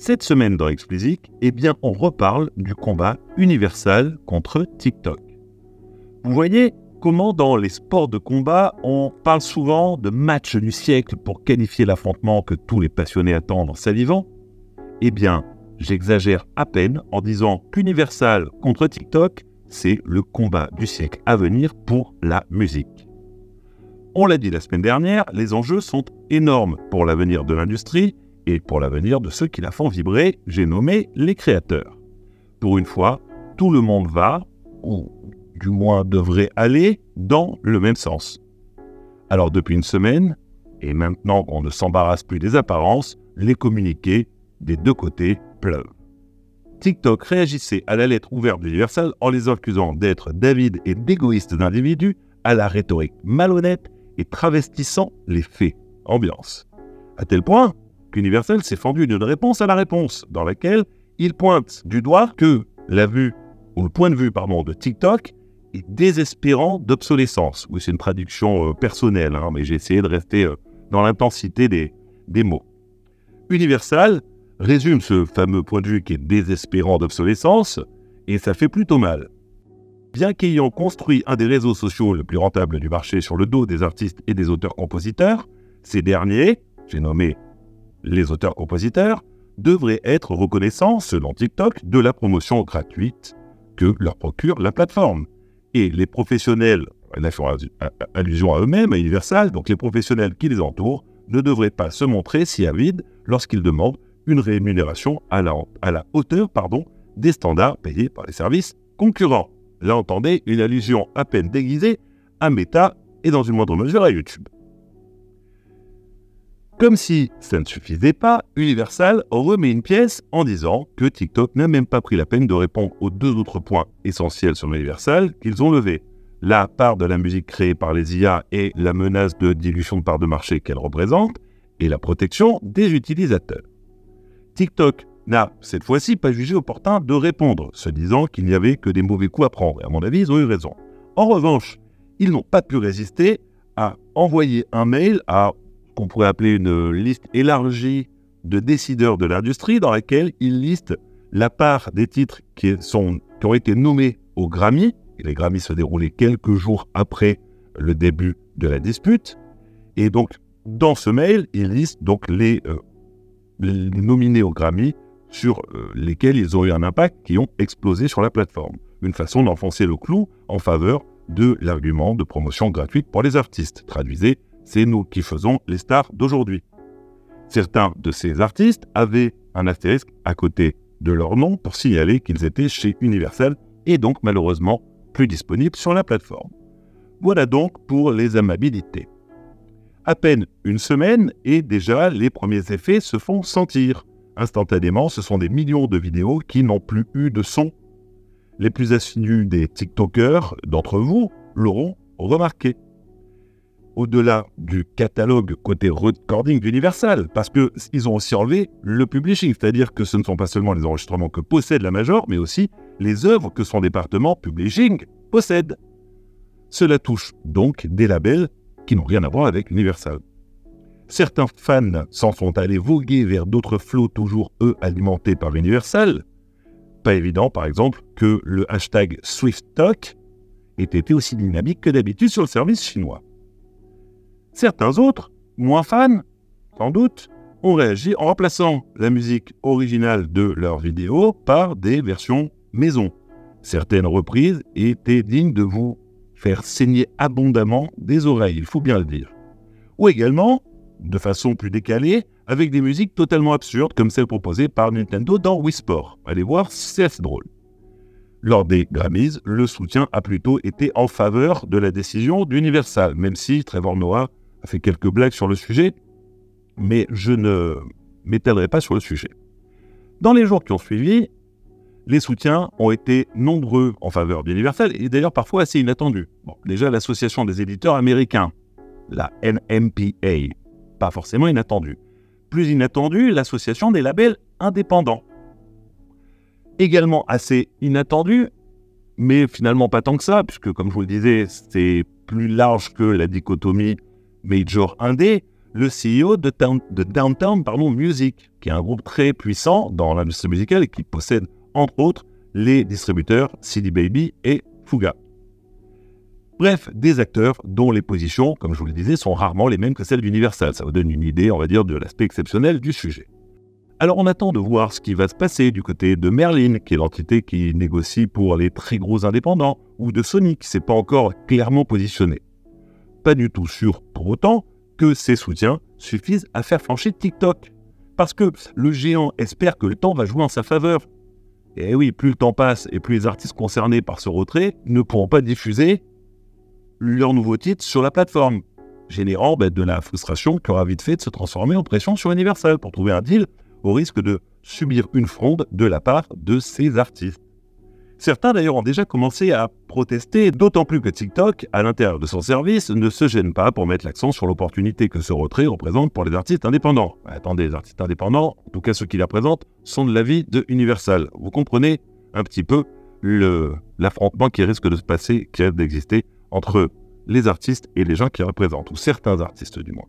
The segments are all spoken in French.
Cette semaine dans Explicit, eh bien, on reparle du combat universal contre TikTok. Vous voyez comment dans les sports de combat, on parle souvent de match du siècle pour qualifier l'affrontement que tous les passionnés attendent en salivant Eh bien, j'exagère à peine en disant qu'Universal contre TikTok, c'est le combat du siècle à venir pour la musique. On l'a dit la semaine dernière, les enjeux sont énormes pour l'avenir de l'industrie et pour l'avenir de ceux qui la font vibrer, j'ai nommé les créateurs. Pour une fois, tout le monde va, ou du moins devrait aller, dans le même sens. Alors depuis une semaine, et maintenant qu'on ne s'embarrasse plus des apparences, les communiqués des deux côtés pleuvent. TikTok réagissait à la lettre ouverte d'Universal en les accusant d'être David et d'égoïstes individus à la rhétorique malhonnête et travestissant les faits. Ambiance. À tel point qu'Universal s'est fendu d'une réponse à la réponse, dans laquelle il pointe du doigt que la vue, ou le point de vue, pardon, de TikTok est désespérant d'obsolescence. Oui, c'est une traduction euh, personnelle, hein, mais j'ai essayé de rester euh, dans l'intensité des, des mots. Universal résume ce fameux point de vue qui est désespérant d'obsolescence, et ça fait plutôt mal. Bien qu'ayant construit un des réseaux sociaux le plus rentable du marché sur le dos des artistes et des auteurs-compositeurs, ces derniers, j'ai nommé les auteurs-compositeurs, devraient être reconnaissants, selon TikTok, de la promotion gratuite que leur procure la plateforme. Et les professionnels, là font allusion à eux-mêmes, à Universal, donc les professionnels qui les entourent, ne devraient pas se montrer si avides lorsqu'ils demandent une rémunération à la, à la hauteur des standards payés par les services concurrents. Là, entendez une allusion à peine déguisée à Meta et dans une moindre mesure à YouTube. Comme si ça ne suffisait pas, Universal remet une pièce en disant que TikTok n'a même pas pris la peine de répondre aux deux autres points essentiels sur Universal qu'ils ont levés. La part de la musique créée par les IA et la menace de dilution de part de marché qu'elle représente, et la protection des utilisateurs. TikTok n'a cette fois-ci pas jugé opportun de répondre, se disant qu'il n'y avait que des mauvais coups à prendre. Et à mon avis, ils ont eu raison. En revanche, ils n'ont pas pu résister à envoyer un mail à qu'on pourrait appeler une liste élargie de décideurs de l'industrie dans laquelle ils listent la part des titres qui, sont, qui ont été nommés au Grammy, et les Grammy se déroulaient quelques jours après le début de la dispute, et donc dans ce mail, ils listent donc les, euh, nominés au Grammy sur euh, lesquels ils ont eu un impact qui ont explosé sur la plateforme. Une façon d'enfoncer le clou en faveur de l'argument de promotion gratuite pour les artistes. Traduisez, c'est nous qui faisons les stars d'aujourd'hui. Certains de ces artistes avaient un astérisque à côté de leur nom pour signaler qu'ils étaient chez Universal et donc malheureusement plus disponibles sur la plateforme. Voilà donc pour les amabilités. À peine une semaine et déjà les premiers effets se font sentir. Instantanément, ce sont des millions de vidéos qui n'ont plus eu de son. Les plus assidus des TikTokers d'entre vous l'auront remarqué au-delà du catalogue côté recording d'Universal, parce qu'ils ont aussi enlevé le publishing, c'est-à-dire que ce ne sont pas seulement les enregistrements que possède la Major, mais aussi les œuvres que son département publishing possède. Cela touche donc des labels qui n'ont rien à voir avec Universal. Certains fans s'en sont allés voguer vers d'autres flots toujours eux alimentés par Universal. Pas évident par exemple que le hashtag SwiftTalk ait été aussi dynamique que d'habitude sur le service chinois. Certains autres, moins fans, sans doute, ont réagi en remplaçant la musique originale de leurs vidéos par des versions maison. Certaines reprises étaient dignes de vous faire saigner abondamment des oreilles, il faut bien le dire. Ou également, de façon plus décalée, avec des musiques totalement absurdes comme celles proposées par Nintendo dans Wii Sport. Allez voir, c'est assez drôle. Lors des Grammys, le soutien a plutôt été en faveur de la décision d'Universal, même si Trevor Noah fait quelques blagues sur le sujet, mais je ne m'étalerai pas sur le sujet. Dans les jours qui ont suivi, les soutiens ont été nombreux en faveur d'Universal et d'ailleurs parfois assez inattendus. déjà, l'association des éditeurs américains, la NMPA, pas forcément inattendue. Plus inattendue, l'association des labels indépendants. Également assez inattendu, mais finalement pas tant que ça, puisque comme je vous le disais, c'est plus large que la dichotomie Major Indé, le CEO de, Downtown Music, qui est un groupe très puissant dans l'industrie musicale et qui possède entre autres les distributeurs CD Baby et Fuga. Bref, des acteurs dont les positions, comme je vous le disais, sont rarement les mêmes que celles d'Universal. Ça vous donne une idée, on va dire, de l'aspect exceptionnel du sujet. Alors on attend de voir ce qui va se passer du côté de Merlin, qui est l'entité qui négocie pour les très gros indépendants, ou de Sony, qui s'est pas encore clairement positionné. Pas du tout sûr, pour autant, que ces soutiens suffisent à faire flancher TikTok. Parce que le géant espère que le temps va jouer en sa faveur. Et oui, plus le temps passe et plus les artistes concernés par ce retrait ne pourront pas diffuser leurs nouveaux titres sur la plateforme, générant ben, de la frustration qui aura vite fait de se transformer en pression sur Universal pour trouver un deal au risque de subir une fronde de la part de ces artistes. Certains d'ailleurs ont déjà commencé à protester, d'autant plus que TikTok, à l'intérieur de son service, ne se gêne pas pour mettre l'accent sur l'opportunité que ce retrait représente pour les artistes indépendants. Attendez, les artistes indépendants, en tout cas ceux qui la présentent, sont de l'avis de Universal. Vous comprenez un petit peu l'affrontement qui risque de se passer, qui risque d'exister entre les artistes et les gens qui représentent, ou certains artistes du moins.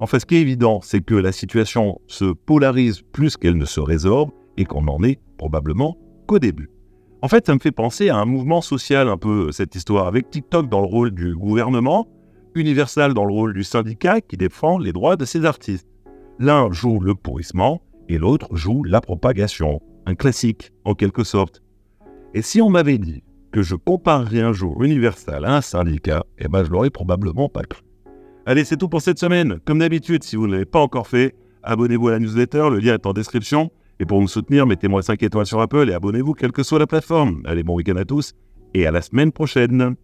En fait, ce qui est évident, c'est que la situation se polarise plus qu'elle ne se résorbe et qu'on en est probablement qu'au début. En fait, ça me fait penser à un mouvement social un peu, cette histoire, avec TikTok dans le rôle du gouvernement, Universal dans le rôle du syndicat qui défend les droits de ses artistes. L'un joue le pourrissement et l'autre joue la propagation. Un classique, en quelque sorte. Et si on m'avait dit que je comparerais un jour Universal à un syndicat, eh ben je l'aurais probablement pas cru. Allez, c'est tout pour cette semaine. Comme d'habitude, si vous ne l'avez pas encore fait, abonnez-vous à la newsletter, le lien est en description. Et pour me soutenir, mettez-moi 5 étoiles sur Apple et abonnez-vous quelle que soit la plateforme. Allez, bon week-end à tous et à la semaine prochaine.